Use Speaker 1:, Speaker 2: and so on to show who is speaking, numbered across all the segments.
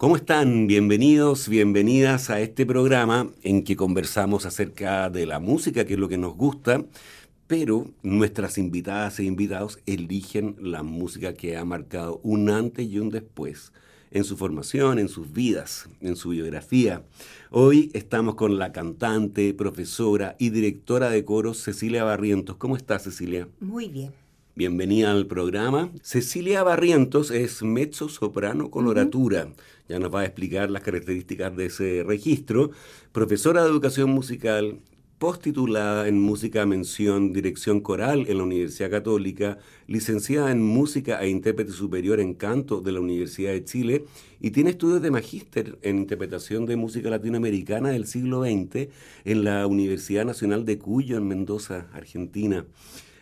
Speaker 1: ¿Cómo están? Bienvenidos, bienvenidas a este programa en que conversamos acerca de la música, que es lo que nos gusta, pero nuestras invitadas e invitados eligen la música que ha marcado un antes y un después en su formación, en sus vidas, en su biografía. Hoy estamos con la cantante, profesora y directora de coros Cecilia Barrientos. ¿Cómo estás, Cecilia?
Speaker 2: Muy bien.
Speaker 1: Bienvenida al programa. Cecilia Barrientos es mezzo soprano coloratura. Ya nos va a explicar las características de ese registro. Profesora de educación musical, postitulada en música mención dirección coral en la Universidad Católica, licenciada en música e intérprete superior en canto de la Universidad de Chile y tiene estudios de magíster en interpretación de música latinoamericana del siglo XX en la Universidad Nacional de Cuyo en Mendoza, Argentina.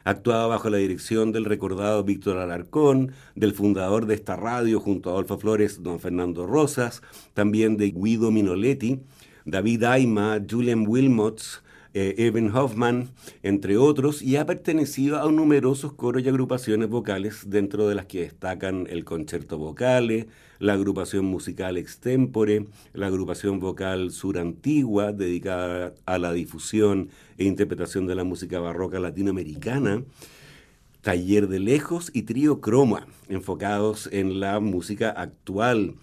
Speaker 1: Actuaba bajo la dirección del recordado Víctor Alarcón, del fundador de esta radio junto a Adolfo Flores, don Fernando Rosas, también de Guido Minoletti, David Aima, Julian Wilmots, eh, Evan Hoffman, entre otros, y ha pertenecido a numerosos coros y agrupaciones vocales, dentro de las que destacan el Concerto Vocale, la agrupación musical Extempore, la agrupación vocal Sur Antigua, dedicada a la difusión e interpretación de la música barroca latinoamericana, Taller de Lejos y Trío Croma, enfocados en la música actual.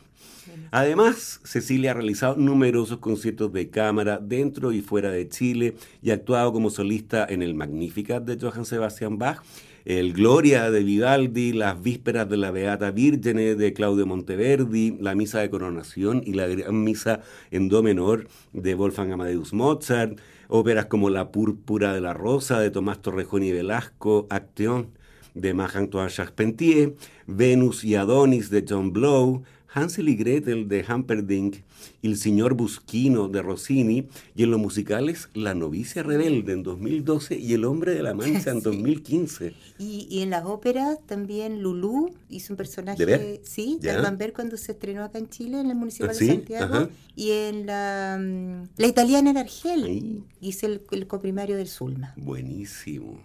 Speaker 1: Además, Cecilia ha realizado numerosos conciertos de cámara dentro y fuera de Chile y ha actuado como solista en el Magnificat de Johann Sebastian Bach el Gloria de Vivaldi, las Vísperas de la Beata Virgene de Claudio Monteverdi, la Misa de Coronación y la Gran Misa en Do menor de Wolfgang Amadeus Mozart, óperas como La Púrpura de la Rosa de Tomás Torrejón y Velasco, Acteón de Marc-Antoine Charpentier, Venus y Adonis de John Blow, Hansel y Gretel de Hamperdinck, El señor Busquino de Rossini, y en los musicales La novicia rebelde en 2012 y El hombre de la mancha en 2015.
Speaker 2: Y, en las óperas también Lulú hizo un personaje, sí, de Van Ver cuando se estrenó acá en Chile, en el municipio de Santiago, y en la, mm, la italiana en Argel, hice el, el coprimario del Zulma.
Speaker 1: Buenísimo.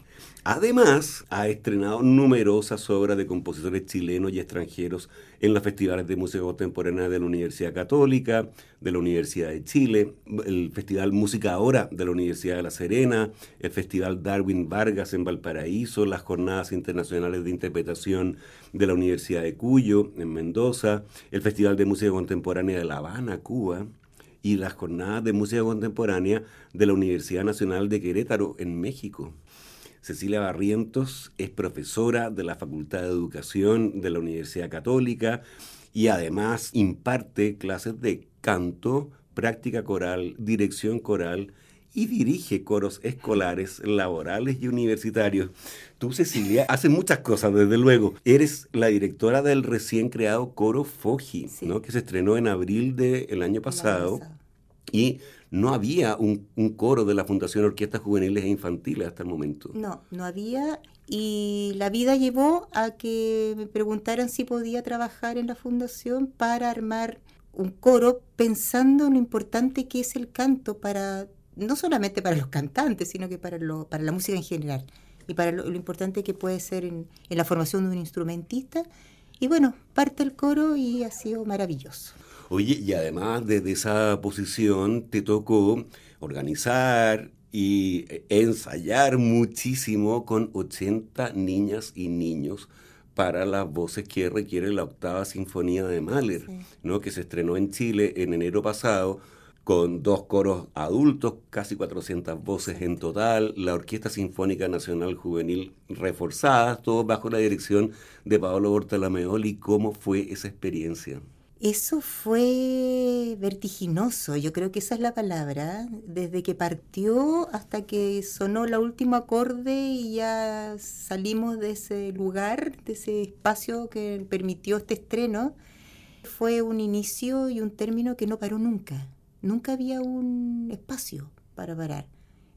Speaker 1: Además, ha estrenado numerosas obras de compositores chilenos y extranjeros en los festivales de música contemporánea de la Universidad Católica, de la Universidad de Chile, el Festival Música Ahora de la Universidad de La Serena, el Festival Darwin Vargas en Valparaíso, las Jornadas Internacionales de Interpretación de la Universidad de Cuyo en Mendoza, el Festival de Música Contemporánea de La Habana, Cuba, y las Jornadas de Música Contemporánea de la Universidad Nacional de Querétaro en México. Cecilia Barrientos es profesora de la Facultad de Educación de la Universidad Católica y además imparte clases de canto, práctica coral, dirección coral y dirige coros escolares, laborales y universitarios. Tú, Cecilia, haces muchas cosas, desde luego. Eres la directora del recién creado coro Foji, ¿no? que se estrenó en abril del año pasado. Y no había un, coro de la Fundación Orquestas Juveniles e Infantiles hasta el momento.
Speaker 2: No, no había. Y la vida llevó a que me preguntaran si podía trabajar en la fundación para armar un coro pensando en lo importante que es el canto para no solamente para los cantantes, sino que para, lo, para la música en general y para lo, importante que puede ser en, en la formación de un instrumentista. Y bueno, parte el coro y ha sido maravilloso.
Speaker 1: Oye, y además desde esa posición te tocó organizar y ensayar muchísimo con 80 niñas y niños para las voces que requiere la octava sinfonía de Mahler, ¿no? que se estrenó en Chile en enero pasado con dos coros adultos, casi 400 voces en total, la Orquesta Sinfónica Nacional Juvenil reforzada, todo bajo la dirección de Paolo Bortolameoli. ¿Cómo fue esa experiencia?
Speaker 2: Eso fue vertiginoso, yo creo que esa es la palabra, desde que partió hasta que sonó la última acorde y ya salimos de ese lugar, de ese espacio que permitió este estreno, fue un inicio y un término que no paró nunca, nunca había un espacio para parar,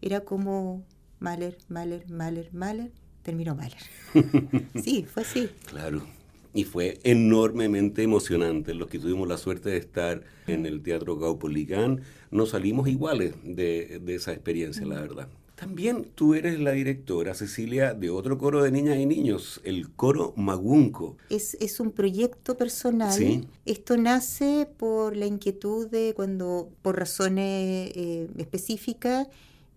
Speaker 2: era como Mahler, Mahler, Mahler, Mahler, terminó Mahler. sí, fue así.
Speaker 1: Claro y fue enormemente emocionante. Los que tuvimos la suerte de estar en el Teatro Caupolicán, nos salimos iguales de, esa experiencia, la verdad. También tú eres la directora, Cecilia, de otro coro de niñas y niños, el coro Magunco.
Speaker 2: Es, un proyecto personal. Esto nace por la inquietud de cuando, por razones eh, específicas,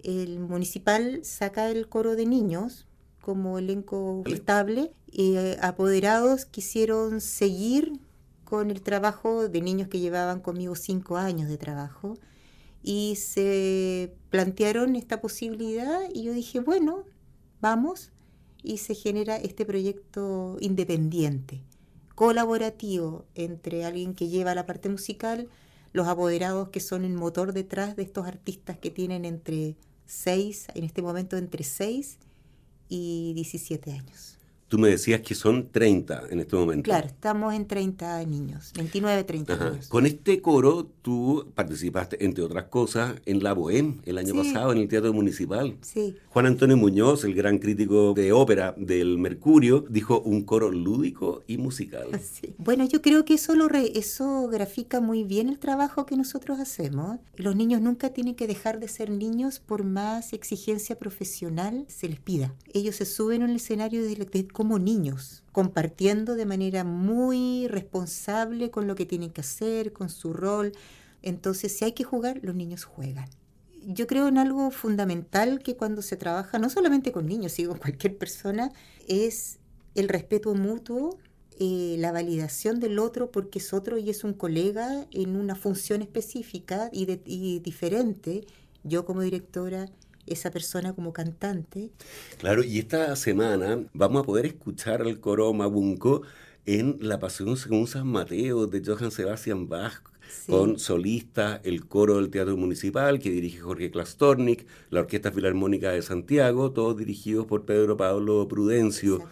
Speaker 2: el municipal saca el coro de niños como elenco estable. Eh, apoderados quisieron seguir con el trabajo de niños que llevaban conmigo cinco años de trabajo y se plantearon esta posibilidad y yo dije, bueno, vamos y se genera este proyecto independiente, colaborativo entre alguien que lleva la parte musical, los apoderados que son el motor detrás de estos artistas que tienen entre seis, en este momento entre seis y 17 años.
Speaker 1: Tú me decías que son 30 en este momento.
Speaker 2: Claro, estamos en 30 niños, 29, 30 niños.
Speaker 1: Con este coro tú participaste, entre otras cosas, en La Bohème el año pasado, en el Teatro Municipal.
Speaker 2: Sí.
Speaker 1: Juan Antonio Muñoz, el gran crítico de ópera del Mercurio, dijo un coro lúdico y musical.
Speaker 2: Sí. Bueno, yo creo que eso, lo eso grafica muy bien el trabajo que nosotros hacemos. Los niños nunca tienen que dejar de ser niños por más exigencia profesional se les pida. Ellos se suben en el escenario de, de como niños, compartiendo de manera muy responsable con lo que tienen que hacer, con su rol. Entonces, si hay que jugar, los niños juegan. Yo creo en algo fundamental que cuando se trabaja, no solamente con niños, sino con cualquier persona, es el respeto mutuo, eh, la validación del otro porque es otro y es un colega en una función específica y, y diferente. Yo como directora esa persona como cantante.
Speaker 1: Claro, y esta semana vamos a poder escuchar al coro Mabunco en La Pasión según San Mateo de Johann Sebastian Bach, con solista, el coro del Teatro Municipal que dirige Jorge Klastornik, la Orquesta Filarmónica de Santiago, todos dirigidos por Pedro Pablo Prudencio.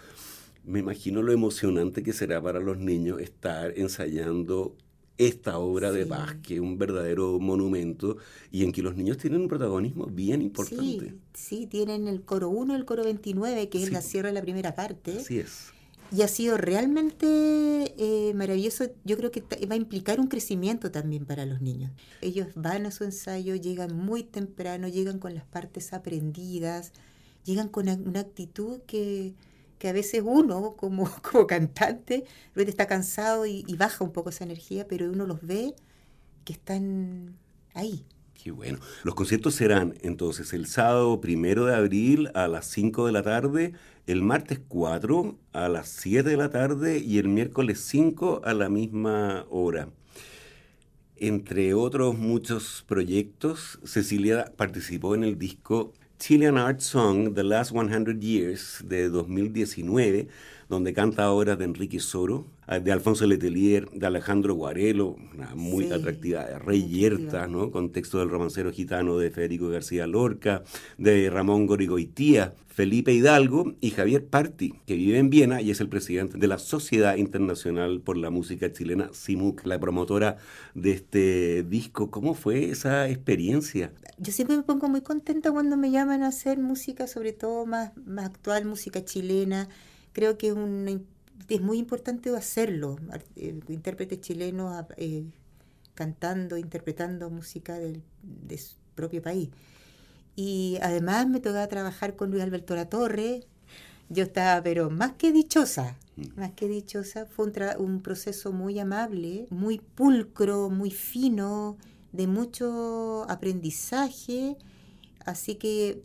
Speaker 1: Me imagino lo emocionante que será para los niños estar ensayando esta obra de Bach, que es un verdadero monumento y en que los niños tienen un protagonismo bien importante.
Speaker 2: Sí, tienen el coro 1 y el coro 29, que es la cierre de la primera parte.
Speaker 1: Así es.
Speaker 2: Y ha sido realmente eh, maravilloso. Yo creo que va a implicar un crecimiento también para los niños. Ellos van a su ensayo, llegan muy temprano, llegan con las partes aprendidas, llegan con una actitud que, que a veces uno como, como cantante está cansado y, baja un poco esa energía, pero uno los ve que están ahí.
Speaker 1: Qué bueno. Los conciertos serán entonces el sábado primero de abril a las 5 de la tarde, el martes 4 a las 7 de la tarde y el miércoles 5 a la misma hora. Entre otros muchos proyectos, Cecilia participó en el disco Chilean Art Song, The Last 100 Years, de 2019, donde canta obras de Enrique Soro, de Alfonso Letelier, de Alejandro Guarelo, una muy atractiva, de Rey Yerta, ¿no? con texto del romancero gitano de Federico García Lorca, de Ramón Gorigoitía, Felipe Hidalgo y Javier Parti, que vive en Viena y es el presidente de la Sociedad Internacional por la Música Chilena, SIMUC, la promotora de este disco. ¿Cómo fue esa experiencia?
Speaker 2: Yo siempre me pongo muy contenta cuando me llaman a hacer música, sobre todo más, más actual, música chilena. Creo que es una es muy importante hacerlo, eh, intérpretes chilenos eh, cantando, interpretando música del, de su propio país. Y además me tocaba trabajar con Luis Alberto La Torre. Yo estaba, pero más que dichosa, mm. más que dichosa, fue un, un proceso muy amable, muy pulcro, muy fino, de mucho aprendizaje. Así que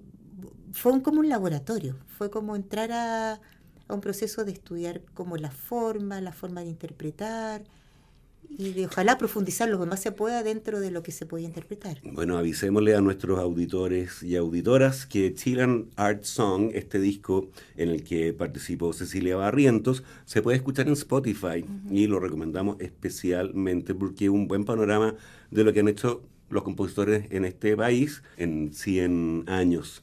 Speaker 2: fue como un laboratorio, fue como entrar a, a un proceso de estudiar como la forma, la forma de interpretar. y de ojalá profundizar lo que más se pueda dentro de lo que se puede interpretar.
Speaker 1: Bueno, avisémosle a nuestros auditores y auditoras que Chilean Art Song, este disco en el que participó Cecilia Barrientos, se puede escuchar en Spotify y lo recomendamos especialmente porque es un buen panorama de lo que han hecho los compositores en este país en 100 años.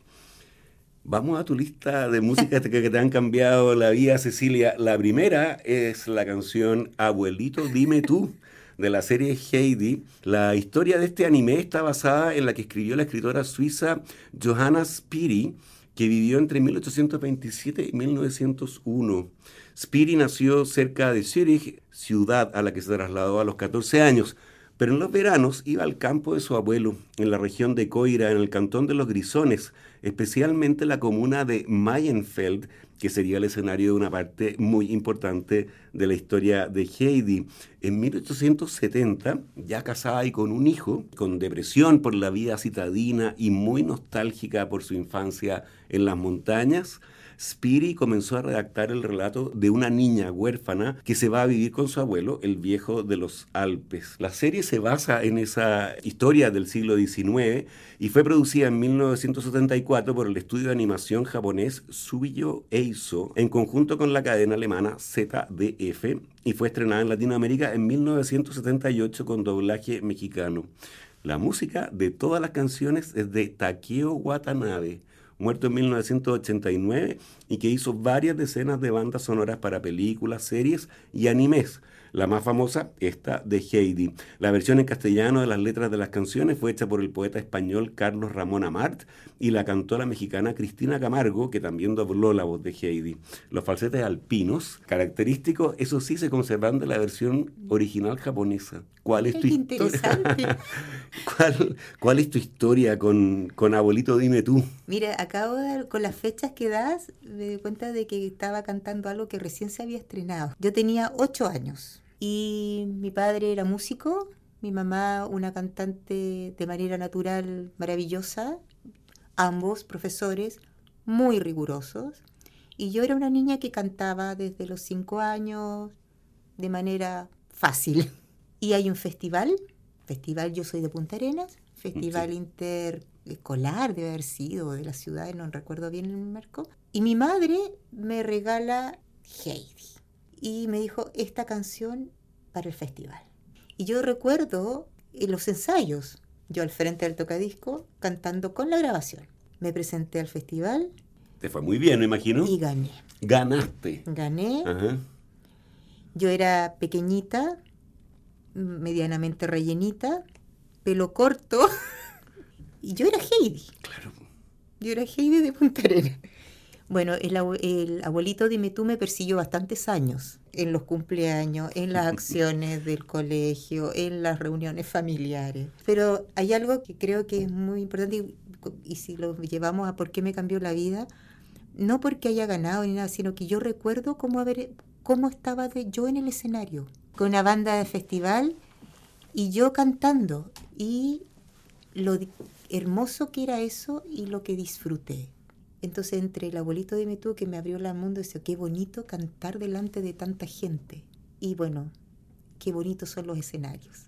Speaker 1: Vamos a tu lista de música que te han cambiado la vida, Cecilia. La primera es la canción Abuelito, dime tú, de la serie Heidi. La historia de este anime está basada en la que escribió la escritora suiza Johanna Spiri, que vivió entre 1827 y 1901. Spiri nació cerca de Zurich, ciudad a la que se trasladó a los 14 años. Pero en los veranos iba al campo de su abuelo, en la región de Coira, en el cantón de los Grisones, especialmente la comuna de Mayenfeld, que sería el escenario de una parte muy importante de la historia de Heidi. En 1870, ya casada y con un hijo, con depresión por la vida citadina y muy nostálgica por su infancia en las montañas, Spiri comenzó a redactar el relato de una niña huérfana que se va a vivir con su abuelo, el viejo de los Alpes. La serie se basa en esa historia del siglo XIX y fue producida en 1974 por el estudio de animación japonés Subiyo Eiso en conjunto con la cadena alemana ZDF y fue estrenada en Latinoamérica en 1978 con doblaje mexicano. La música de todas las canciones es de Takeo Watanabe muerto en 1989 y que hizo varias decenas de bandas sonoras para películas, series y animes. La más famosa, esta de Heidi. La versión en castellano de las letras de las canciones fue hecha por el poeta español Carlos Ramón Amart y la cantó la mexicana Cristina Camargo, que también dobló la voz de Heidi. Los falsetes alpinos, característicos, eso sí se conservan de la versión original japonesa. ¿Cuál es tu historia? ¿Cuál, ¿Cuál, es tu historia con, con Abuelito Dime tú?
Speaker 2: Mira, acabo de, con las fechas que das, me di cuenta de que estaba cantando algo que recién se había estrenado. Yo tenía ocho años y mi padre era músico, mi mamá una cantante de manera natural maravillosa, ambos profesores muy rigurosos. Y yo era una niña que cantaba desde los cinco años de manera fácil. Y hay un festival, festival Yo Soy de Punta Arenas, festival interescolar debe haber sido, de la ciudad, no recuerdo bien el marco. Y mi madre me regala Heidi y me dijo esta canción para el festival. Y yo recuerdo en los ensayos, yo al frente del tocadisco, cantando con la grabación. Me presenté al festival.
Speaker 1: Te fue muy bien, me imagino.
Speaker 2: Y gané.
Speaker 1: Ganaste.
Speaker 2: Gané. Yo era pequeñita, medianamente rellenita, pelo corto. y yo era Heidi.
Speaker 1: Claro.
Speaker 2: Yo era Heidi de Punta Arenas. Bueno, el, el, abuelito Dime tú me persiguió bastantes años en los cumpleaños, en las acciones del colegio, en las reuniones familiares. Pero hay algo que creo que es muy importante y, y si lo llevamos a por qué me cambió la vida, no porque haya ganado ni nada, sino que yo recuerdo cómo, haber, cómo estaba de, yo en el escenario, con una banda de festival y yo cantando y lo hermoso que era eso y lo que disfruté. Entonces, entre el abuelito de tú que me abrió el mundo, dice, qué bonito cantar delante de tanta gente. Y bueno, qué bonitos son los escenarios.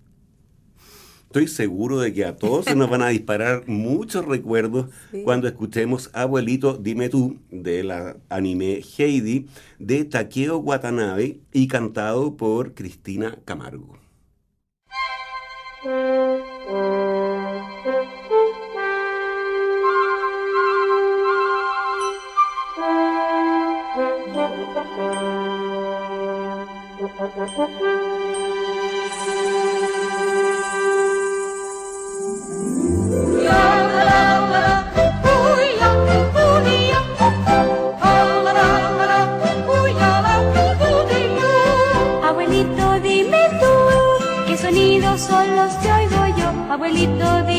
Speaker 1: Estoy seguro de que a todos se nos van a disparar muchos recuerdos cuando escuchemos Abuelito, dime tú, de la anime Heidi, de Takeo Watanabe y cantado por Cristina Camargo.
Speaker 3: Abuelito, dime tú, qué sonidos son los que oigo yo. Abuelito, dime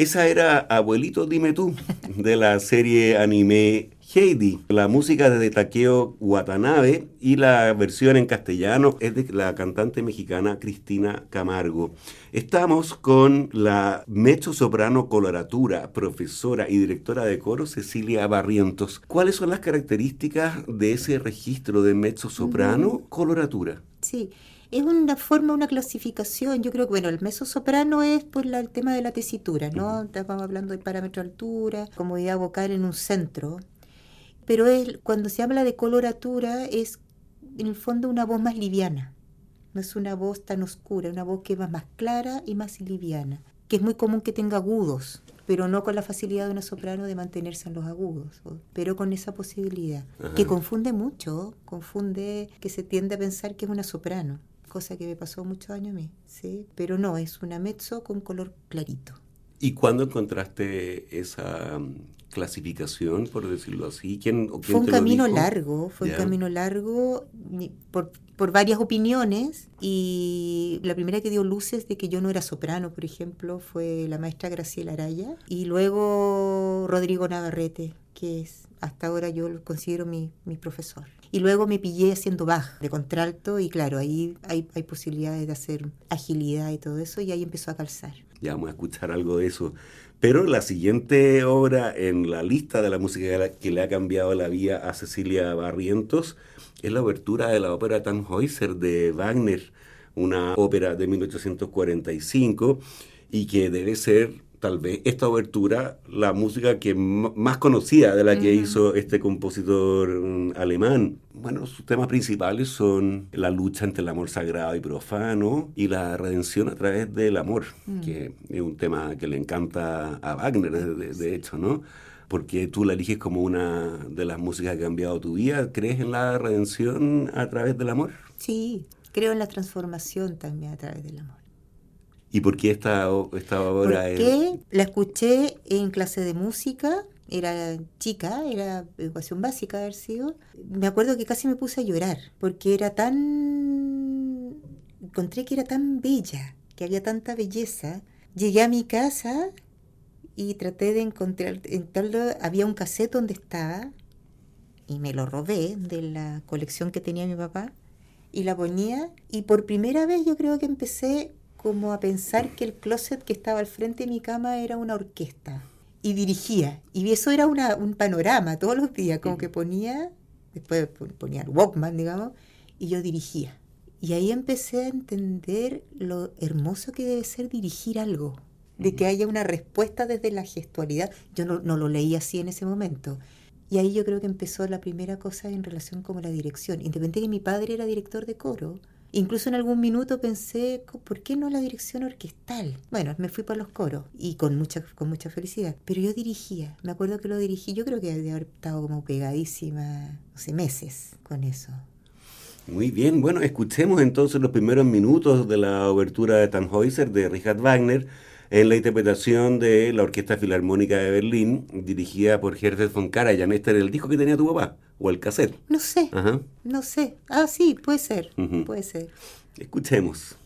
Speaker 1: Esa era Abuelito Dime Tú, de la serie anime Heidi. La música es de Takeo Watanabe y la versión en castellano es de la cantante mexicana Cristina Camargo. Estamos con la mezzo soprano coloratura, profesora y directora de coro Cecilia Barrientos. ¿Cuáles son las características de ese registro de mezzo soprano coloratura?
Speaker 2: Sí, es una forma, una clasificación. Yo creo que, bueno, el mezzo soprano es por la- el tema de la tesitura, ¿no? Estábamos hablando de parámetro altura, comodidad vocal en un centro. Pero es, cuando se habla de coloratura, es en el fondo una voz más liviana. No es una voz tan oscura, una voz que va más clara y más liviana. Que es muy común que tenga agudos, pero no con la facilidad de una soprano de mantenerse en los agudos, pero con esa posibilidad. Que confunde mucho, confunde que se tiende a pensar que es una soprano, cosa que me pasó muchos años a mí, ¿sí? Pero no, es una mezzo con color clarito.
Speaker 1: ¿Y cuándo encontraste esa mm, clasificación, por decirlo así? ¿Quién, o quién
Speaker 2: Fue un
Speaker 1: te lo
Speaker 2: camino
Speaker 1: dijo?
Speaker 2: largo, fue
Speaker 1: Ya.
Speaker 2: un camino largo por, por varias opiniones y la primera que dio luces de que yo no era soprano, por ejemplo, fue la maestra Graciela Araya y luego Rodrigo Navarrete, que es hasta ahora yo lo considero mi, mi profesor. Y luego me pillé haciendo Bach de contralto y claro, ahí hay, posibilidades de hacer agilidad y todo eso y ahí empezó a calzar.
Speaker 1: Ya vamos a escuchar algo de eso. Pero la siguiente obra en la lista de la música que le ha cambiado la vida a Cecilia Barrientos es la obertura de la ópera Tannhäuser de Wagner, una ópera de 1845 y que debe ser tal vez esta obertura la música que más conocida de la que hizo este compositor mm, alemán. Bueno, sus temas principales son la lucha entre el amor sagrado y profano y la redención a través del amor, que es un tema que le encanta a Wagner, de, de- de hecho, ¿no? Porque tú la eliges como una de las músicas que ha cambiado tu vida. ¿Crees en la redención a través del amor?
Speaker 2: Sí, creo en la transformación también a través del amor.
Speaker 1: ¿Y por qué esta, esta obra es-
Speaker 2: Porque la escuché en clase de música, era chica, era educación básica haber sido. Me acuerdo que casi me puse a llorar, porque era tan... Encontré que era tan bella, que había tanta belleza. Llegué a mi casa y traté de encontrar, encontrarlo. había un cassette donde estaba, y me lo robé de la colección que tenía mi papá, y la ponía, y por primera vez yo creo que empecé como a pensar que el closet que estaba al frente de mi cama era una orquesta, y dirigía, y eso era una- un panorama todos los días, como que ponía, después pon- ponía el Walkman, digamos, y yo dirigía. Y ahí empecé a entender lo hermoso que debe ser dirigir algo, de que haya una respuesta desde la gestualidad. Yo no, no lo leí así en ese momento. Y ahí yo creo que empezó la primera cosa en relación como la dirección. Independientemente que mi padre era director de coro, incluso en algún minuto pensé, ¿por qué no la dirección orquestal? Bueno, me fui por los coros y con mucha, con mucha felicidad. Pero yo dirigía, me acuerdo que lo dirigí, yo creo que de haber estado como pegadísima, no sé, meses con eso.
Speaker 1: Muy bien, bueno, escuchemos entonces los primeros minutos de la obertura de Tannhäuser de Richard Wagner en la interpretación de la Orquesta Filarmónica de Berlín, dirigida por Herbert von Karajan. Este era el disco que tenía tu papá, o el cassette.
Speaker 2: No sé,
Speaker 1: Ajá.
Speaker 2: no sé. Ah, sí, puede ser, puede ser.
Speaker 1: Escuchemos.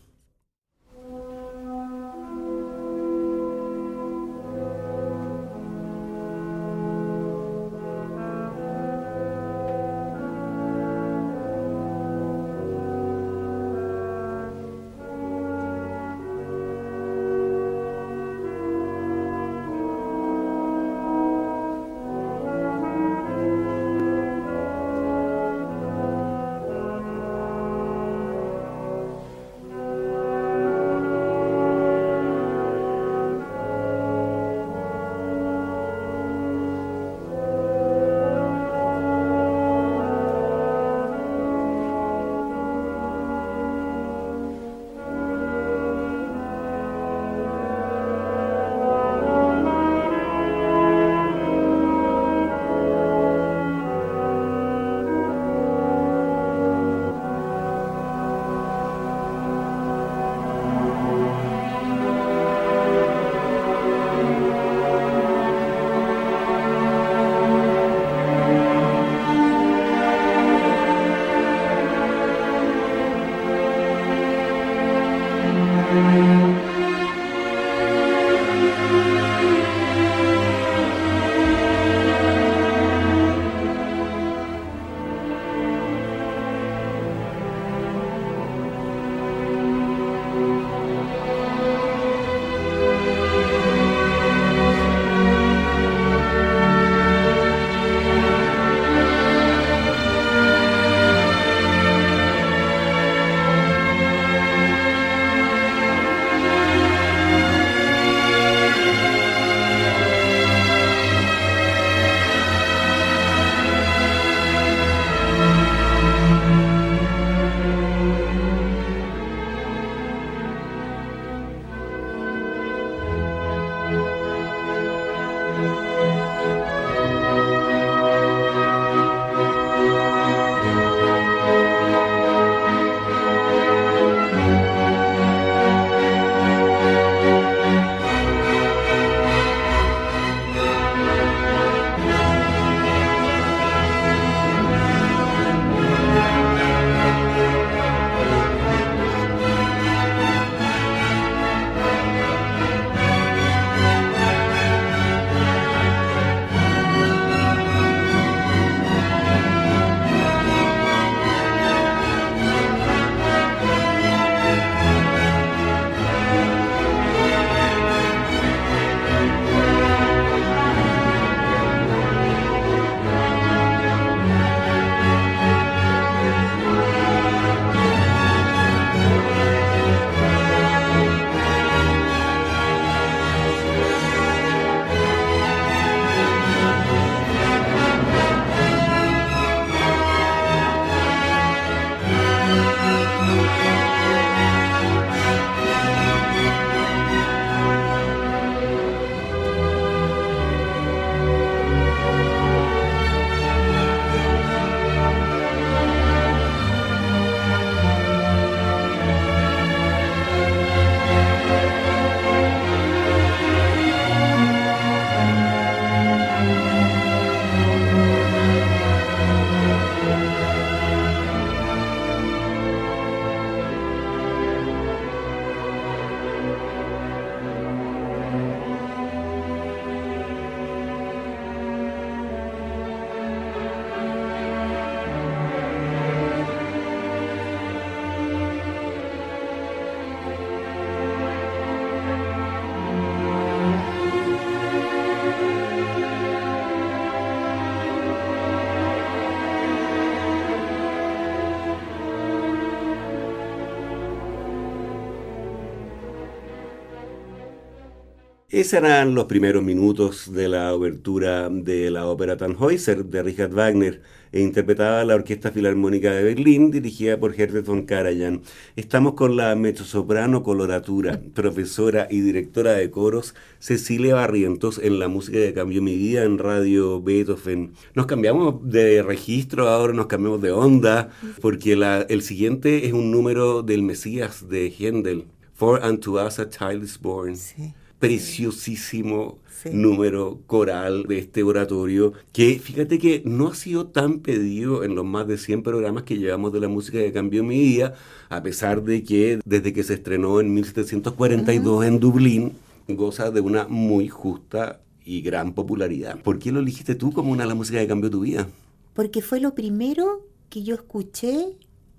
Speaker 1: Esos eran los primeros minutos de la obertura de la ópera Tannhäuser de Richard Wagner e interpretada la Orquesta Filarmónica de Berlín dirigida por Herbert von Karajan. Estamos con la mezzosoprano coloratura, profesora y directora de coros Cecilia Barrientos en la música de Cambio Mi Vida en Radio Beethoven. Nos cambiamos de registro, ahora nos cambiamos de onda, porque la, el siguiente es un número del Mesías de Händel. For unto us a child is born.
Speaker 2: Sí.
Speaker 1: Preciosísimo
Speaker 2: Sí.
Speaker 1: número coral de este oratorio, que fíjate que no ha sido tan pedido en los más de 100 programas que llevamos de la música que cambió mi vida, a pesar de que desde que se estrenó en 1742 en Dublín, goza de una muy justa y gran popularidad. ¿Por qué lo elegiste tú como una de las músicas que cambió tu vida?
Speaker 2: Porque fue lo primero que yo escuché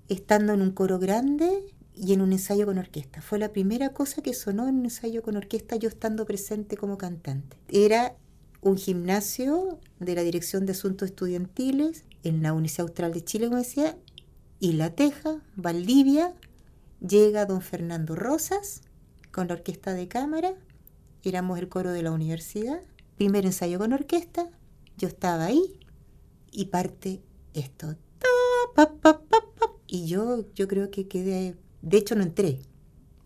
Speaker 2: estando en un coro grande y en un ensayo con orquesta. Fue la primera cosa que sonó en un ensayo con orquesta yo estando presente como cantante. Era un gimnasio de la Dirección de Asuntos Estudiantiles en la Universidad Austral de Chile, como decía, y La Teja, Valdivia, llega don Fernando Rosas con la orquesta de cámara, éramos el coro de la universidad, primer ensayo con orquesta, yo estaba ahí y parte esto. Y yo, yo creo que quedé, de hecho no entré.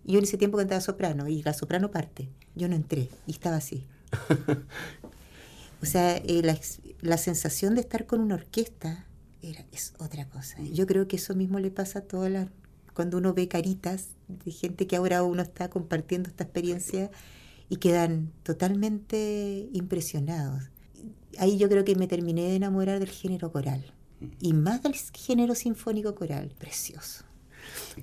Speaker 2: Yo en ese tiempo cantaba soprano y la soprano parte. Yo no entré y estaba así. O sea, eh, la, la sensación de estar con una orquesta era, es otra cosa. Yo creo que eso mismo le pasa a todas las... Cuando uno ve caritas de gente que ahora uno está compartiendo esta experiencia y quedan totalmente impresionados. Ahí yo creo que me terminé de enamorar del género coral y más del género sinfónico coral. Precioso.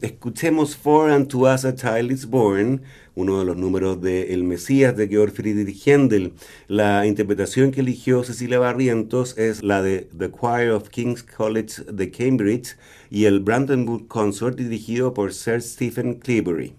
Speaker 1: Escuchemos For Unto Us a Child is Born, uno de los números de El Mesías de Georg Friedrich Händel. La interpretación que eligió Cecilia Barrientos es la de The Choir of King's College de Cambridge y el Brandenburg Consort dirigido por Sir Stephen Cleavery.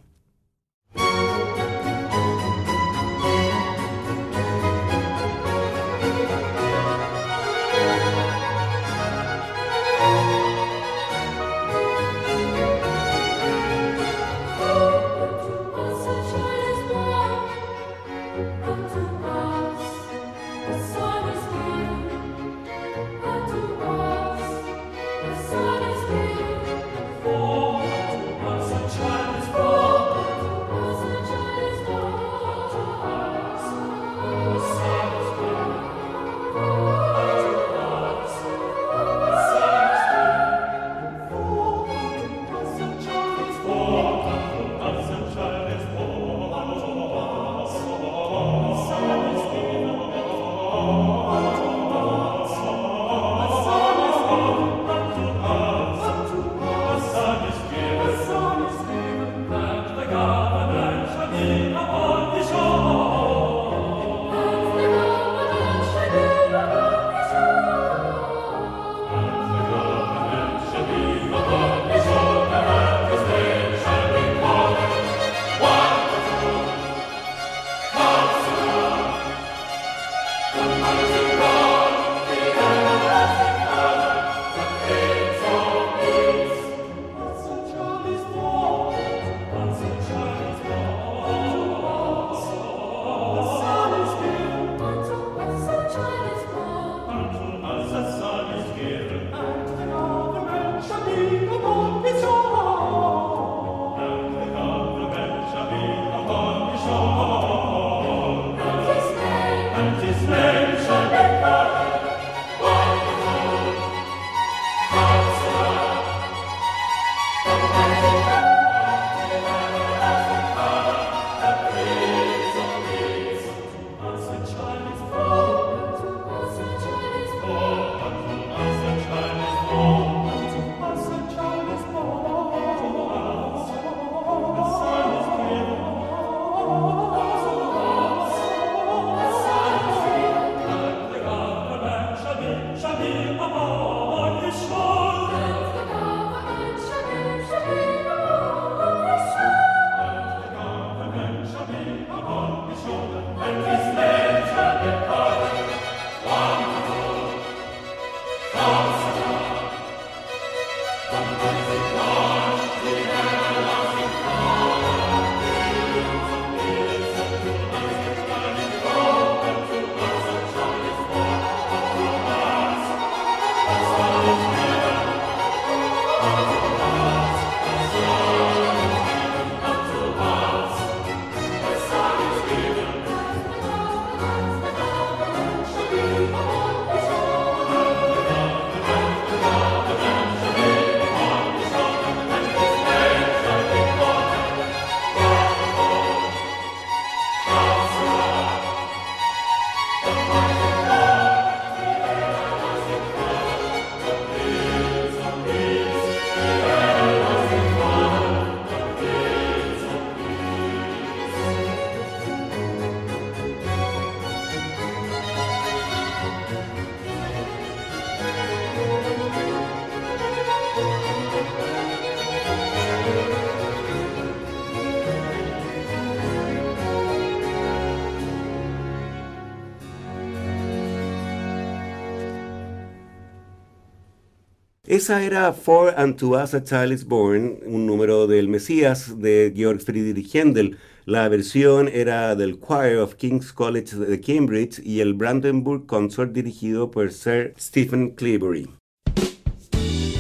Speaker 1: Esa era For Unto Us a Child is Born, un número del Mesías de Georg Friedrich Händel. La versión era del Choir of King's College de Cambridge y el Brandenburg Consort dirigido por Sir Stephen Cleavery.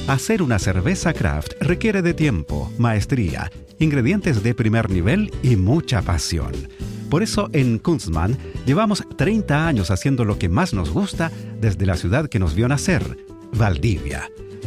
Speaker 4: Hacer una cerveza craft requiere de tiempo, maestría, ingredientes de primer nivel y mucha pasión. Por eso en Kunstmann llevamos 30 años haciendo lo que más nos gusta desde la ciudad que nos vio nacer, Valdivia.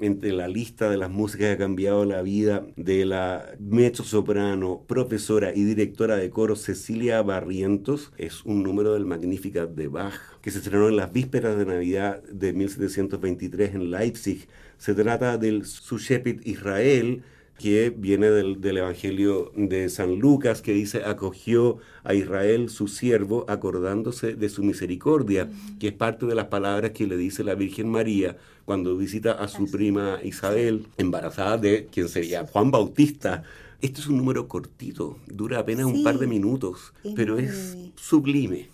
Speaker 1: entre la lista de las músicas que ha cambiado la vida de la mezzo-soprano, profesora y directora de coro Cecilia Barrientos es un número del Magnificat de Bach, que se estrenó en las vísperas de Navidad de 1723 en Leipzig. Se trata del Sushepit Israel, que viene del, del, Evangelio de San Lucas, que dice, acogió a Israel su siervo, acordándose de su misericordia, que es parte de las palabras que le dice la Virgen María cuando visita a su prima Isabel, embarazada de quien sería Juan Bautista. Este es un número cortito, dura apenas sí, un par de minutos, pero es sublime.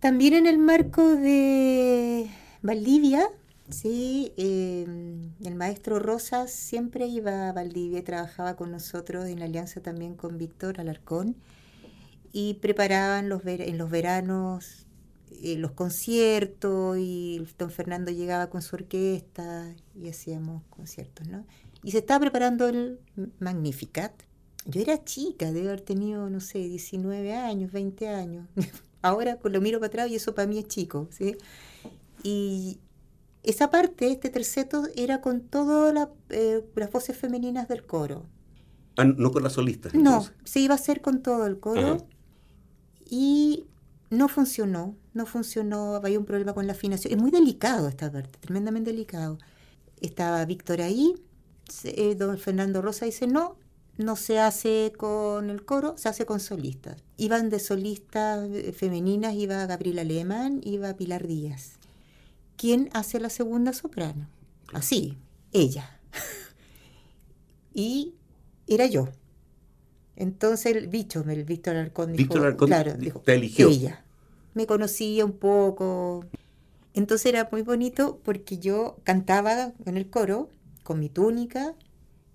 Speaker 2: También en el marco de Valdivia, Sí, eh, el maestro Rosas siempre iba a Valdivia, trabajaba con nosotros en alianza también con Víctor Alarcón y preparaban los ver en los veranos eh, los conciertos y don Fernando llegaba con su orquesta y hacíamos conciertos, ¿no? Y se estaba preparando el Magnificat. Yo era chica, debe haber tenido, no sé, 19 años, 20 años. Ahora lo miro para atrás y eso para mí es chico, ¿sí? Y esa parte, este terceto, era con todas la, eh, las voces femeninas del coro.
Speaker 1: Ah, no con las solistas.
Speaker 2: No, se iba a hacer con todo el coro. Ajá. Y no funcionó, no funcionó, había un problema con la afinación. Es muy delicado esta parte, tremendamente delicado. Estaba Víctor ahí, eh, don Fernando Rosa dice, no, no se hace con el coro, se hace con solistas. Iban de solistas eh, femeninas, iba Gabriela Alemán, iba Pilar Díaz. ¿quién hace la segunda soprano? Así, ella. y era yo. Entonces el bicho, el Víctor Arcón dijo,
Speaker 1: Víctor Arcón
Speaker 2: claro, dijo,
Speaker 1: te eligió.
Speaker 2: Ella. Me conocía un poco. Entonces era muy bonito porque yo cantaba en el coro con mi túnica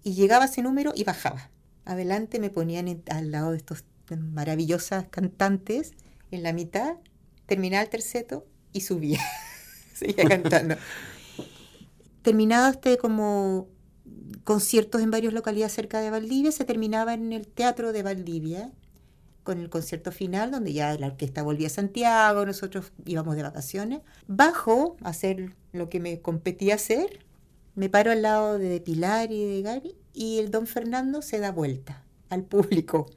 Speaker 2: y llegaba a ese número y bajaba. Adelante me ponían en, al lado de estos maravillosas cantantes en la mitad, terminaba el terceto y subía. seguía cantando. Terminado este como conciertos en varias localidades cerca de Valdivia, se terminaba en el Teatro de Valdivia, con el concierto final, donde ya la orquesta volvía a Santiago, nosotros íbamos de vacaciones. Bajo a hacer lo que me competía hacer, me paro al lado de Pilar y de Gary, y el don Fernando se da vuelta al público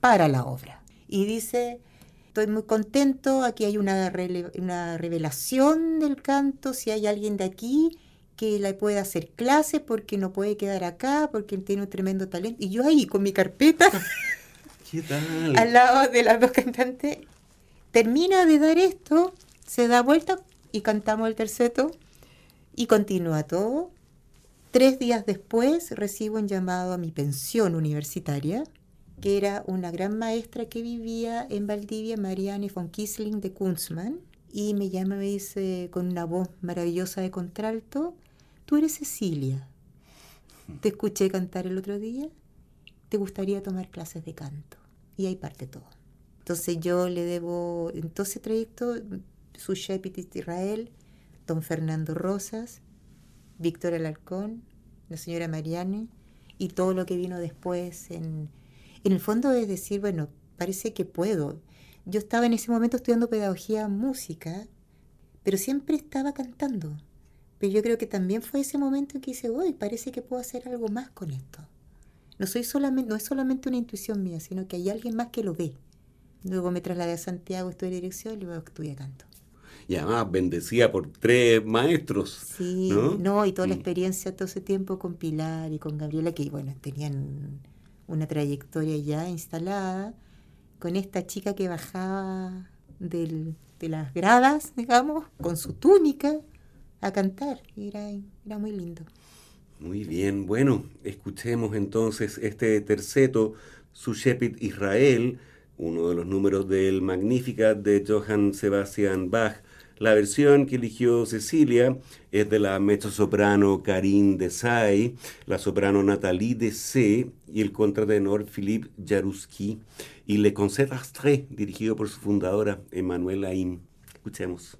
Speaker 2: para la obra. Y dice, estoy muy contento, aquí hay una, una revelación del canto, si hay alguien de aquí que le pueda hacer clase porque no puede quedar acá, porque tiene un tremendo talento. Y yo ahí con mi carpeta,
Speaker 1: ¿Qué tal?
Speaker 2: al lado de las dos cantantes, termina de dar esto, se da vuelta y cantamos el terceto y continúa todo. Tres días después recibo un llamado a mi pensión universitaria que era una gran maestra que vivía en Valdivia, Marianne von Kisling de Kunzmann, y me llama y me dice con una voz maravillosa de contralto, tú eres Cecilia, te escuché cantar el otro día, te gustaría tomar clases de canto. Y ahí parte todo. Entonces yo le debo, en todo ese trayecto, su Israel, don Fernando Rosas, Víctor Alarcón, la señora Marianne, y todo lo que vino después en en el fondo es decir, bueno, parece que puedo. Yo estaba en ese momento estudiando pedagogía música, pero siempre estaba cantando. Pero yo creo que también fue ese momento en que dice, uy, parece que puedo hacer algo más con esto. No, soy solamente, no es solamente una intuición mía, sino que hay alguien más que lo ve. Luego me trasladé a Santiago, estudié dirección y luego estudié canto.
Speaker 1: Y además bendecida por tres maestros.
Speaker 2: Sí,
Speaker 1: ¿no?
Speaker 2: no y toda la
Speaker 1: Mm.
Speaker 2: experiencia todo ese tiempo con Pilar y con Gabriela, que bueno, tenían una trayectoria ya instalada, con esta chica que bajaba del- de las gradas, digamos, con su túnica, a cantar. Era, era muy lindo.
Speaker 1: Muy bien, bueno, escuchemos entonces este terceto, Sushepit Israel, uno de los números del Magnificat de Johann Sebastian Bach. La versión que eligió Cecilia es de la mezzosoprano Karin Desai, la soprano Nathalie Dessé y el contratenor Philippe Jaruski y Le Concert Astray, dirigido por su fundadora Emmanuel Haim. Escuchemos.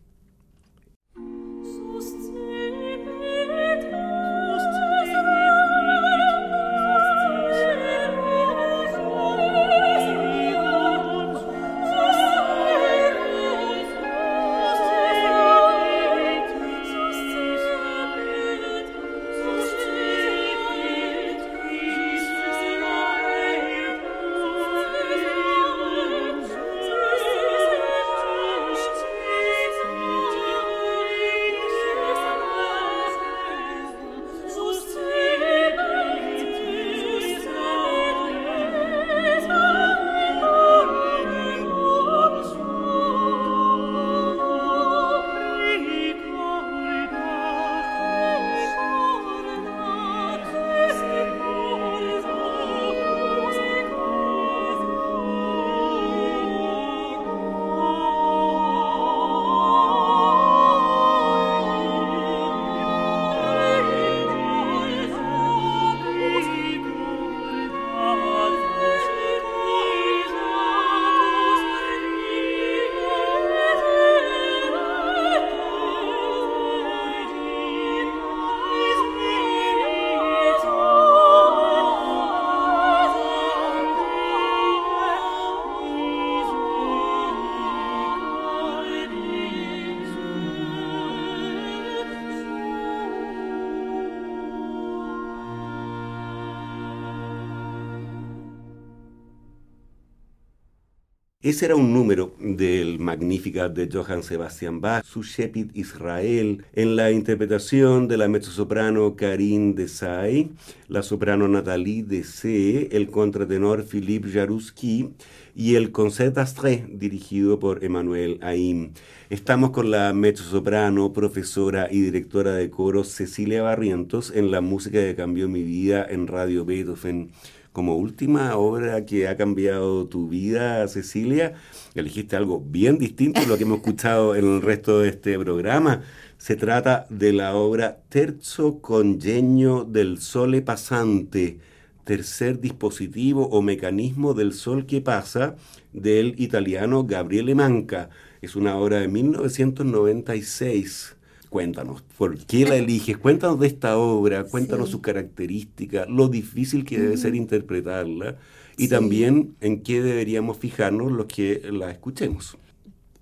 Speaker 1: Ese era un número del Magnificat de Johann Sebastian Bach, su Shepit Israel, en la interpretación de la mezzosoprano Karin Desai, la soprano Nathalie Dessé, el contratenor Philippe Jaruski y el Concert Astray, dirigido por Emmanuel Haim. Estamos con la mezzosoprano, profesora y directora de coro Cecilia Barrientos en la música que cambió mi vida en Radio Beethoven como última obra que ha cambiado tu vida, Cecilia, elegiste algo bien distinto a lo que hemos escuchado en el resto de este programa. Se trata de la obra Terzo Congegno del Sole Pasante, tercer dispositivo o mecanismo del sol que pasa, del italiano Gabriele Manca. Es una obra de 1996. Cuéntanos, ¿por qué la eliges? Cuéntanos de esta obra, cuéntanos
Speaker 2: Sí.
Speaker 1: sus características, lo difícil que debe ser interpretarla y
Speaker 2: Sí.
Speaker 1: también en qué deberíamos fijarnos los que la escuchemos.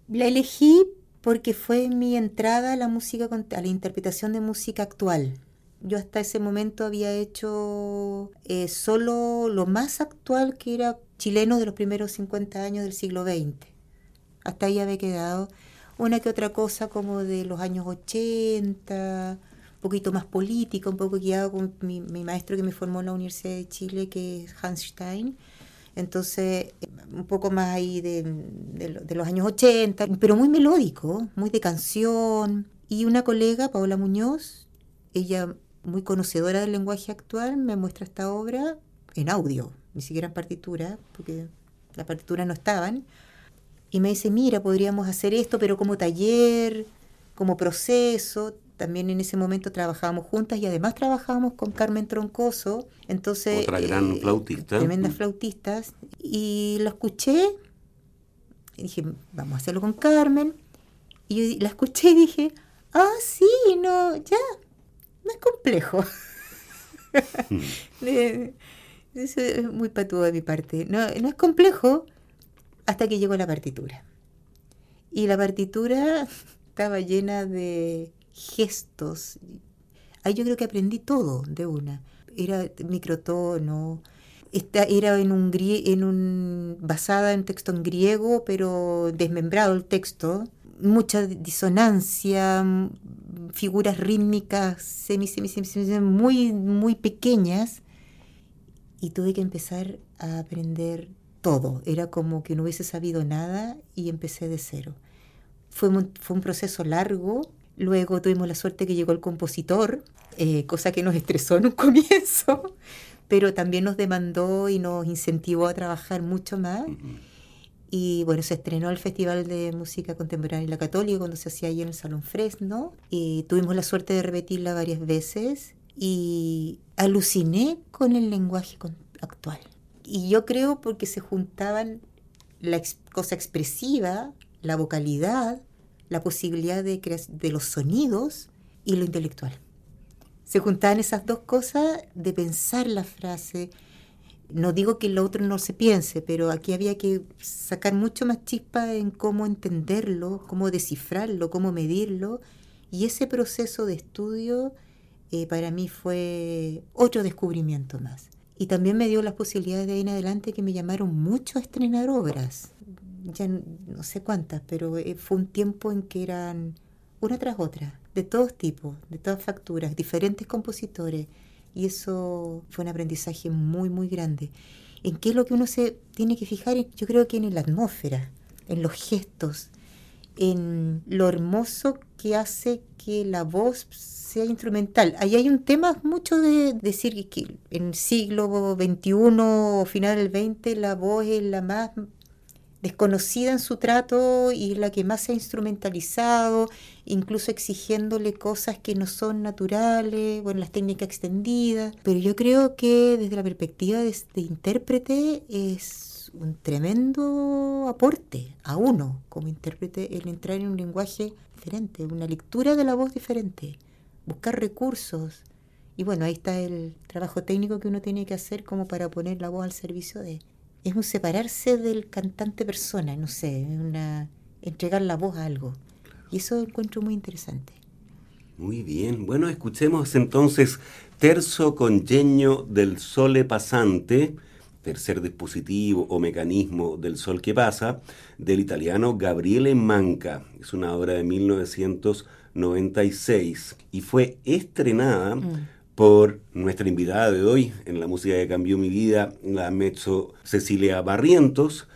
Speaker 2: La elegí porque fue mi entrada a la música, a la interpretación de música actual. Yo hasta ese momento había hecho eh, solo lo más actual que era chileno de los primeros 50 años del siglo XX. Hasta ahí había quedado una que otra cosa como de los años 80, un poquito más política, un poco guiado con mi, mi maestro que me formó en la Universidad de Chile, que es Hans Stein. Entonces, eh, un poco más ahí de, de lo- de los años 80, pero muy melódico, muy de canción. Y una colega, Paola Muñoz, ella muy conocedora del lenguaje actual, me muestra esta obra en audio, ni siquiera en partitura, porque las partituras no estaban. Y me dice, mira, podríamos hacer esto, pero como taller, como proceso. También en ese momento trabajábamos juntas y además trabajábamos con Carmen Troncoso. Entonces,
Speaker 1: Otra gran flautista.
Speaker 2: Tremendas flautistas. Y lo escuché y dije, vamos a hacerlo con Carmen. Y yo la escuché y dije, ah, sí, no, ya, no es complejo. Eh, Eso es muy patudo de mi parte. No, no es complejo hasta que llegó la partitura. Y la partitura estaba llena de gestos. Ahí yo creo que aprendí todo de una. Era microtono, esta era en un, en un basada en texto en griego, pero desmembrado el texto. Mucha disonancia, figuras rítmicas semi, semi, semi, semi, muy, muy pequeñas. Y tuve que empezar a aprender todo. Era como que no hubiese sabido nada y empecé de cero. Fue un, fue un proceso largo. Luego tuvimos la suerte que llegó el compositor, eh, cosa que nos estresó en un comienzo, pero también nos demandó y nos incentivó a trabajar mucho más. Y bueno, se estrenó el Festival de Música Contemporánea La Católica cuando se hacía ahí en el Salón Fresno. Y tuvimos la suerte de repetirla varias veces y aluciné con el lenguaje actual. Y yo creo porque se juntaban la cosa expresiva, la vocalidad, la posibilidad de, de los sonidos y lo intelectual. Se juntaban esas dos cosas de pensar la frase, no digo que lo otro no se piense, pero aquí había que sacar mucho más chispa en cómo entenderlo, cómo descifrarlo, cómo medirlo. Y ese proceso de estudio eh, para mí fue otro descubrimiento más. Y también me dio las posibilidades de ahí en adelante que me llamaron mucho a estrenar obras. Ya no sé cuántas, pero eh, fue un tiempo en que eran una tras otra, de todos tipos, de todas facturas, diferentes compositores y eso fue un aprendizaje muy, muy grande. ¿En qué es lo que uno se tiene que fijar? Yo creo que en la atmósfera, en los gestos, en lo hermoso que hace que la voz sea instrumental. Ahí hay un tema mucho de decir que en el siglo XXI o final del XX la voz es la más desconocida en su trato y la que más se ha instrumentalizado, incluso exigiéndole cosas que no son naturales, bueno, las técnicas extendidas. Pero yo creo que desde la perspectiva de, de intérprete es un tremendo aporte a uno como intérprete el entrar en un lenguaje diferente, una lectura de la voz diferente, buscar recursos. Y bueno, ahí está el trabajo técnico que uno tiene que hacer como para poner la voz al servicio de, es un separarse del cantante persona, no sé, una entregar la voz a algo. Y eso encuentro muy interesante.
Speaker 1: Muy bien, bueno, escuchemos entonces Terzo Congegno del Sole Pasante, tercer dispositivo o mecanismo del sol que pasa, del italiano Gabriele Manca. Es una obra de 1996 y fue estrenada mm por nuestra invitada de hoy en la música que cambió mi vida, la mezzo Cecilia Barrientos,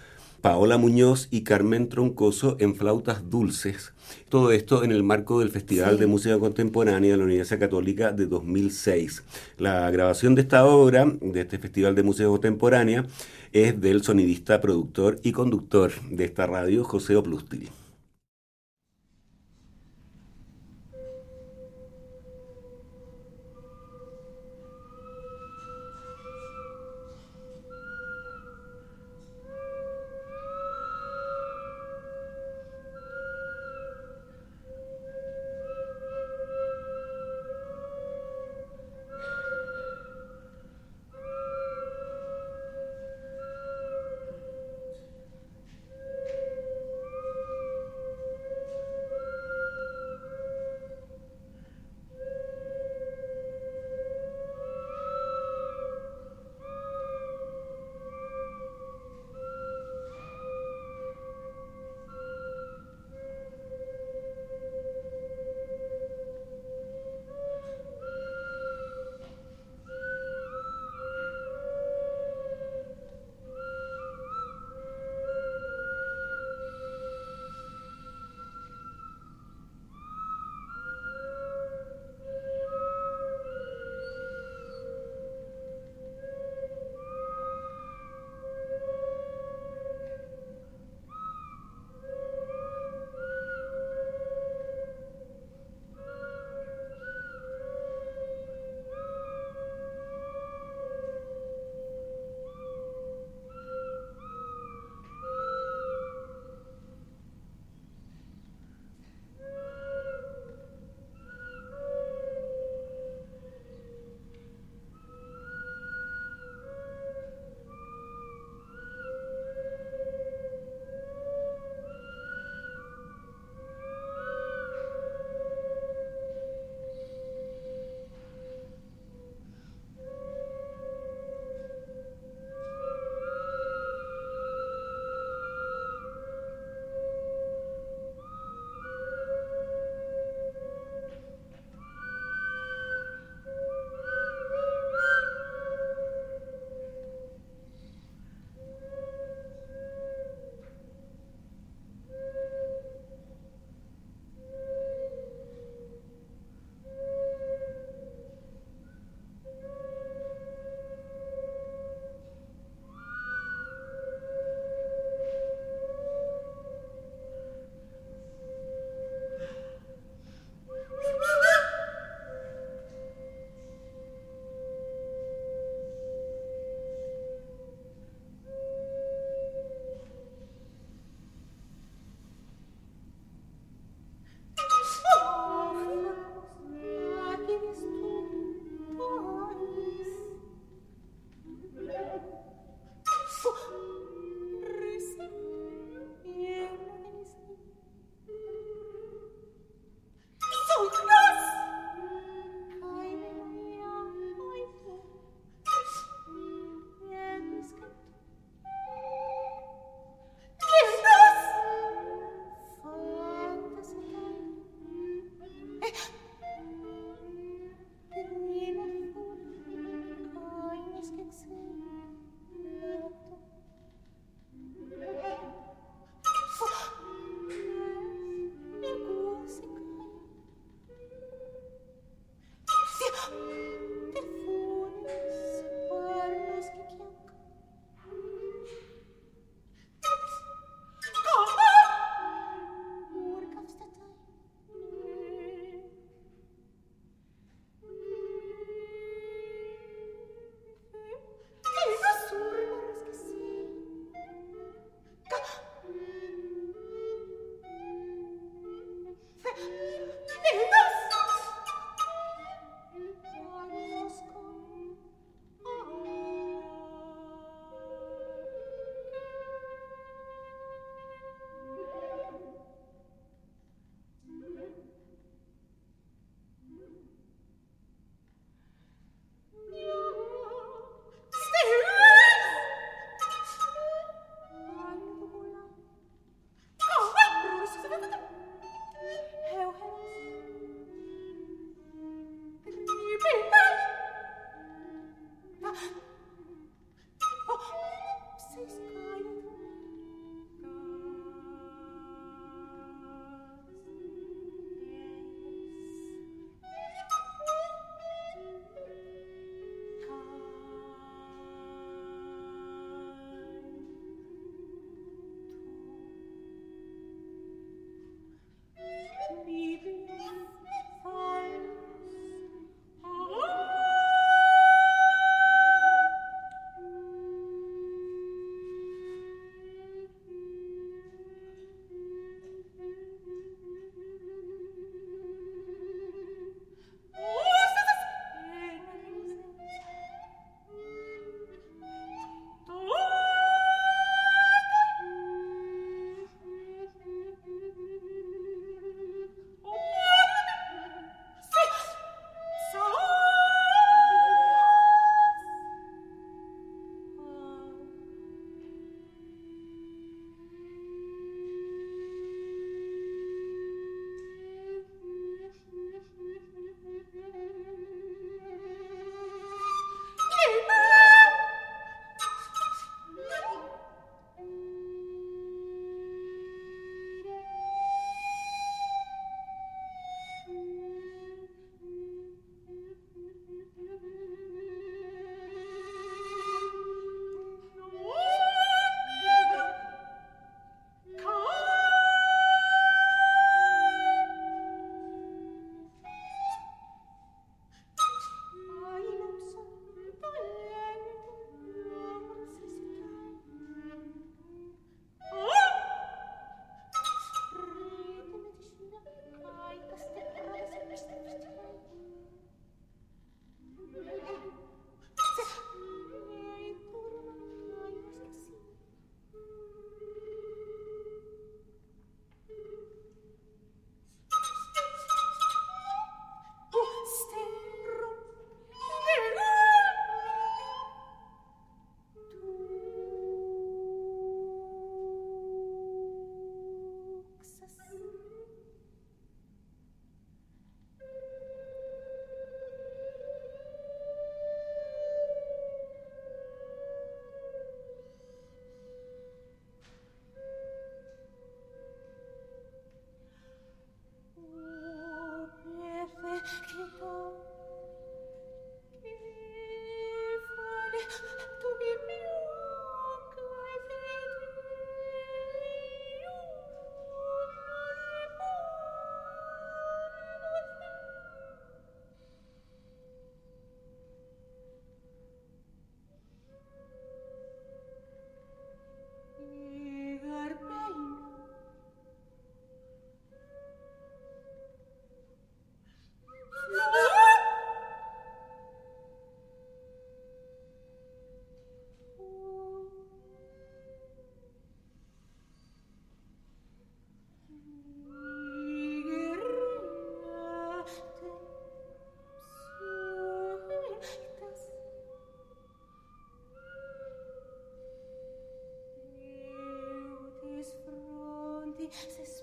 Speaker 1: Paola Muñoz y Carmen Troncoso en flautas dulces. Todo esto en el marco del Festival de Música Contemporánea de la Universidad Católica de 2006. La grabación de esta obra, de este Festival de Música Contemporánea, es del sonidista, productor y conductor de esta radio, José This is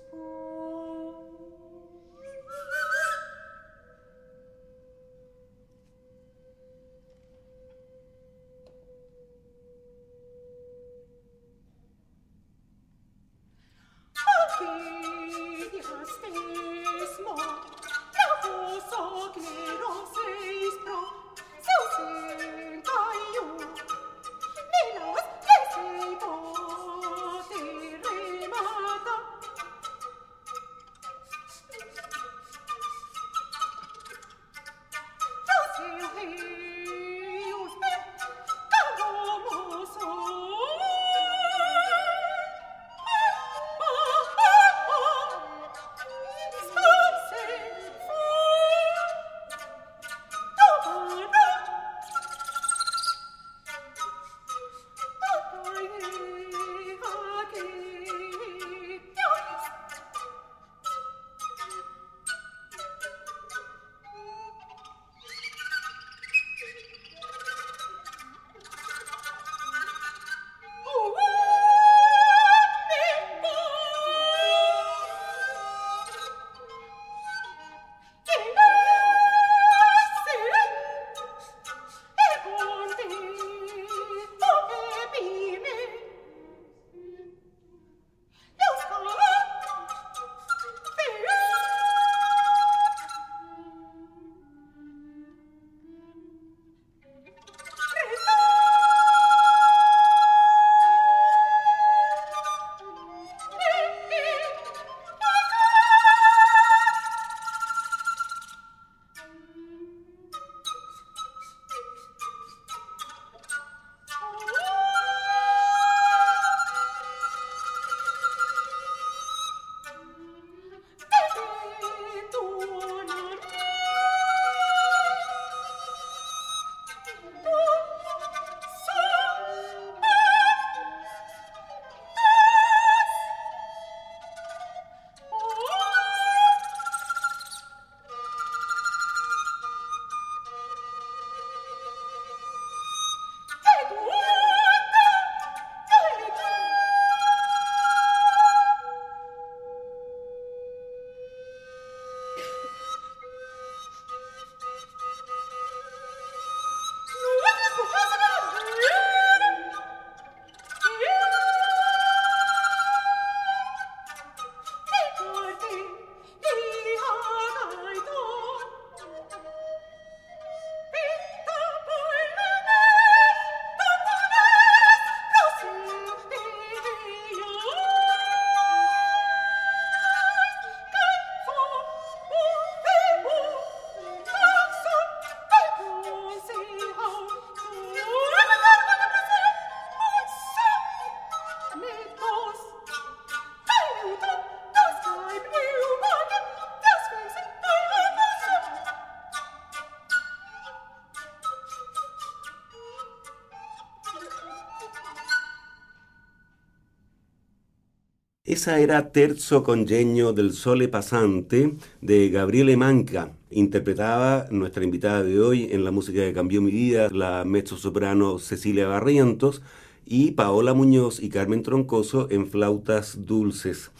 Speaker 1: Esa era Terzo Congeño del Sole Pasante de Gabriele Manca. Interpretaba nuestra invitada de hoy en la música que cambió mi vida, la mezzo soprano Cecilia Barrientos y Paola Muñoz y Carmen Troncoso en flautas dulces.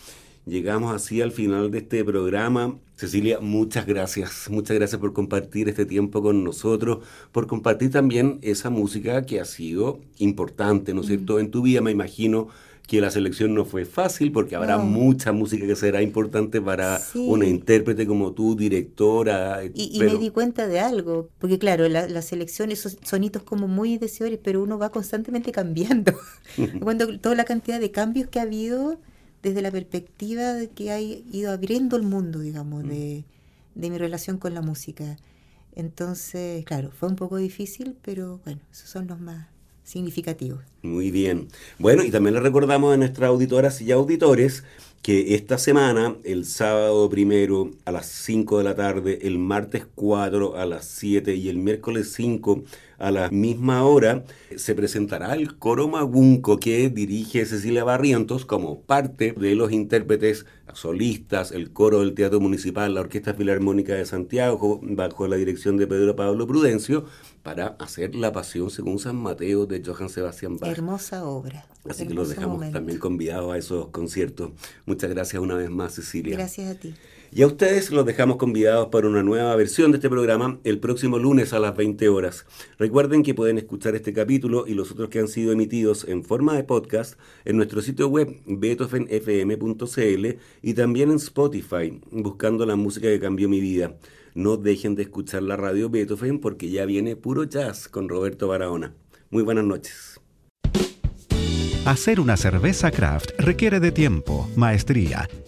Speaker 1: Llegamos así al final de este programa. Cecilia, muchas gracias. Muchas gracias por compartir este tiempo con nosotros, por compartir también esa música que ha sido importante, ¿no es cierto? En tu vida, me imagino, que la selección no fue fácil porque habrá mucha música que será importante para una intérprete como tú, directora.
Speaker 2: Y, me di cuenta de algo, porque claro, la, selección, esos sonitos como muy deseadores, pero uno va constantemente cambiando. Cuando toda la cantidad de cambios que ha habido desde la perspectiva de que ha ido abriendo el mundo, digamos, de, de mi relación con la música. Entonces, claro, fue un poco difícil, pero bueno, esos son los más significativos.
Speaker 1: Muy bien. Bueno, y también le recordamos a nuestras auditoras y auditores que esta semana, el sábado primero a las 5 de la tarde, el martes 4 a las 7 y el miércoles 5 a la misma hora se presentará el coro Magunco que dirige Cecilia Barrientos como parte de los intérpretes solistas, el coro del Teatro Municipal, la Orquesta Filarmónica de Santiago, bajo la dirección de Pedro Pablo Prudencio, para hacer La Pasión según San Mateo de Johann Sebastian Bach.
Speaker 2: Hermosa obra.
Speaker 1: Así que los dejamos también convidados a esos conciertos. Muchas gracias una vez más, Cecilia.
Speaker 2: Gracias a ti.
Speaker 1: Y a ustedes los dejamos convidados para una nueva versión de este programa el próximo lunes a las 20 horas. Recuerden que pueden escuchar este capítulo y los otros que han sido emitidos en forma de podcast en nuestro sitio web beethovenfm.cl y también en Spotify, buscando la música que cambió mi vida. No dejen de escuchar la radio Beethoven porque ya viene puro jazz con Roberto Barahona. Muy buenas noches.
Speaker 4: Hacer una cerveza craft requiere de tiempo, maestría,